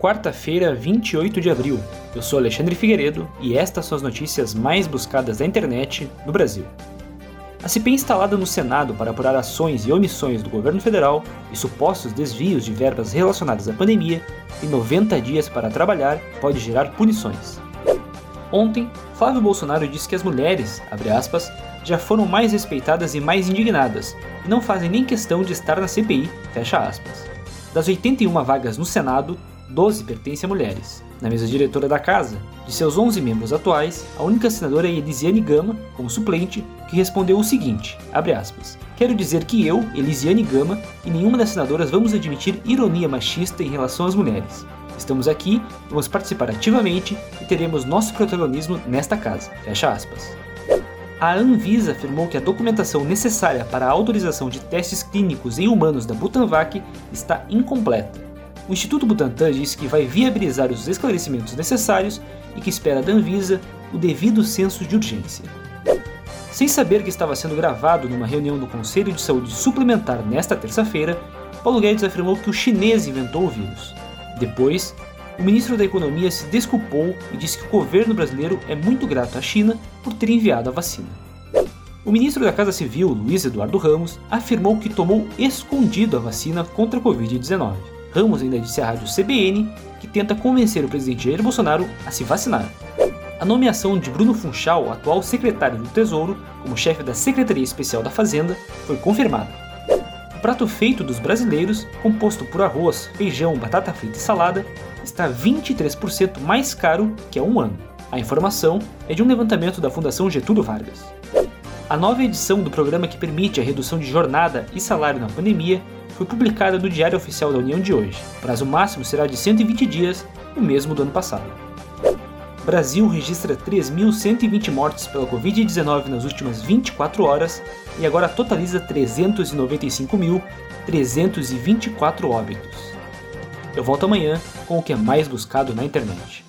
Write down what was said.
Quarta-feira, 28 de abril. Eu sou Alexandre Figueiredo e estas são as notícias mais buscadas da internet no Brasil. A CPI instalada no Senado para apurar ações e omissões do governo federal e supostos desvios de verbas relacionadas à pandemia e 90 dias para trabalhar pode gerar punições. Ontem, Flávio Bolsonaro disse que as mulheres, aspas, já foram mais respeitadas e mais indignadas e não fazem nem questão de estar na CPI, Das 81 vagas no Senado, 12 pertencem a mulheres. Na mesa diretora da casa, de seus 11 membros atuais, a única senadora é Elisiane Gama, como suplente, que respondeu o seguinte, aspas, Quero dizer que eu, Elisiane Gama, e nenhuma das senadoras vamos admitir ironia machista em relação às mulheres. Estamos aqui, vamos participar ativamente e teremos nosso protagonismo nesta casa. Fecha aspas. A Anvisa afirmou que a documentação necessária para a autorização de testes clínicos em humanos da Butanvac está incompleta o Instituto Butantan disse que vai viabilizar os esclarecimentos necessários e que espera da Anvisa o devido senso de urgência. Sem saber que estava sendo gravado numa reunião do Conselho de Saúde Suplementar nesta terça-feira, Paulo Guedes afirmou que o chinês inventou o vírus. Depois, o ministro da Economia se desculpou e disse que o governo brasileiro é muito grato à China por ter enviado a vacina. O ministro da Casa Civil, Luiz Eduardo Ramos, afirmou que tomou escondido a vacina contra a Covid-19. Ramos ainda disse à rádio CBN que tenta convencer o presidente Jair Bolsonaro a se vacinar. A nomeação de Bruno Funchal, atual secretário do Tesouro, como chefe da Secretaria Especial da Fazenda, foi confirmada. O prato feito dos brasileiros, composto por arroz, feijão, batata frita e salada, está 23% mais caro que há um ano. A informação é de um levantamento da Fundação Getúlio Vargas. A nova edição do programa que permite a redução de jornada e salário na pandemia foi publicada no Diário Oficial da União de hoje. O prazo máximo será de 120 dias, o mesmo do ano passado. Brasil registra 3.120 mortes pela Covid-19 nas últimas 24 horas e agora totaliza 395.324 óbitos. Eu volto amanhã com o que é mais buscado na internet.